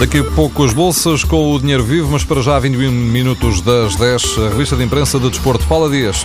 Daqui a pouco as bolsas com o dinheiro vivo, mas para já 21 minutos das 10, a revista de imprensa de Desporto. Paula Dias.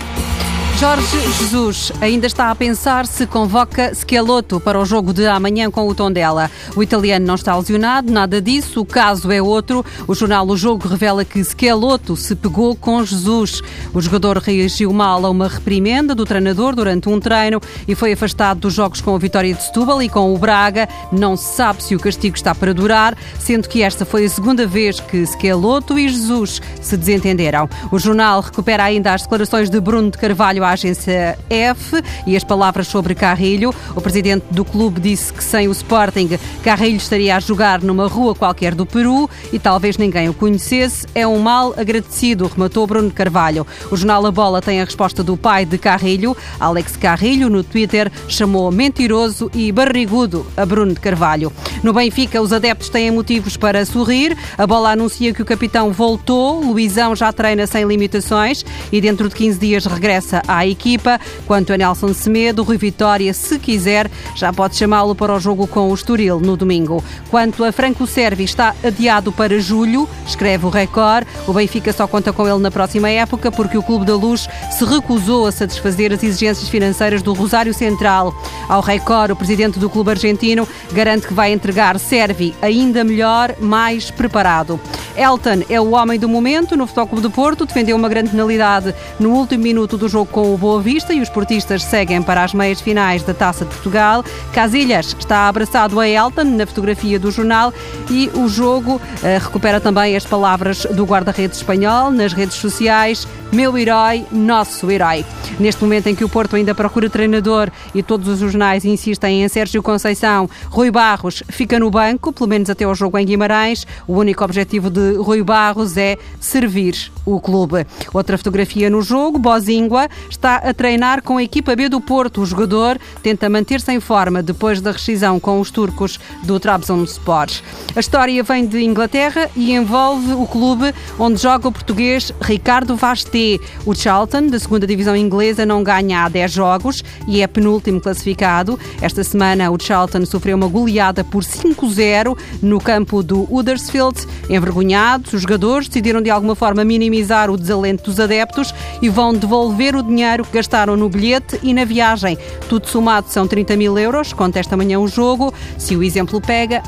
Jorge Jesus ainda está a pensar se convoca Schelotto para o jogo de amanhã com o Tondela. O italiano não está lesionado, nada disso, o caso é outro. O jornal O Jogo revela que Schelotto se pegou com Jesus. O jogador reagiu mal a uma reprimenda do treinador durante um treino e foi afastado dos jogos com a vitória de Setúbal e com o Braga. Não se sabe se o castigo está para durar, sendo que esta foi a segunda vez que Schelotto e Jesus se desentenderam. O jornal recupera ainda as declarações de Bruno de Carvalho à agência F e as palavras sobre Carrilho. O presidente do clube disse que sem o Sporting, Carrilho estaria a jogar numa rua qualquer do Peru e talvez ninguém o conhecesse. É um mal agradecido, rematou Bruno Carvalho. O jornal A Bola tem a resposta do pai de Carrilho, Alex Carrilho, no Twitter, chamou mentiroso e barrigudo a Bruno de Carvalho. No Benfica, os adeptos têm motivos para sorrir. A bola anuncia que o capitão voltou. Luizão já treina sem limitações e dentro de 15 dias regressa à à equipa. Quanto a Nelson Semedo, Rui Vitória, se quiser, já pode chamá-lo para o jogo com o Estoril no domingo. Quanto a Franco Servi, está adiado para julho, escreve o Record. O Benfica só conta com ele na próxima época porque o Clube da Luz se recusou a satisfazer as exigências financeiras do Rosário Central. Ao Record, o presidente do clube argentino garante que vai entregar Servi ainda melhor, mais preparado. Elton é o homem do momento no Futebol Clube do Porto, defendeu uma grande penalidade no último minuto do jogo com o Boa Vista e os portistas seguem para as meias finais da Taça de Portugal. Casilhas está abraçado a Elton na fotografia do jornal e o jogo uh, recupera também as palavras do guarda-redes espanhol nas redes sociais. Meu herói, nosso herói. Neste momento em que o Porto ainda procura treinador e todos os jornais insistem em Sérgio Conceição, Rui Barros fica no banco, pelo menos até o jogo em Guimarães. O único objetivo de Rui Barros é servir o clube. Outra fotografia no jogo, Bozingua está a treinar com a equipa B do Porto. O jogador tenta manter-se em forma depois da rescisão com os turcos do Trabzonspor. A história vem de Inglaterra e envolve o clube onde joga o português Ricardo Vasté. O Charlton, da segunda divisão inglesa, não ganha há 10 jogos e é penúltimo classificado. Esta semana o Charlton sofreu uma goleada por 5-0 no campo do Huddersfield. Envergonhados, os jogadores decidiram de alguma forma minimizar o desalento dos adeptos e vão devolver o dinheiro que gastaram no bilhete e na viagem. Tudo somado são 30 mil euros. Conta esta manhã o jogo. Se o exemplo pega.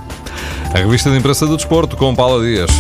A revista de imprensa do desporto com Paula Dias.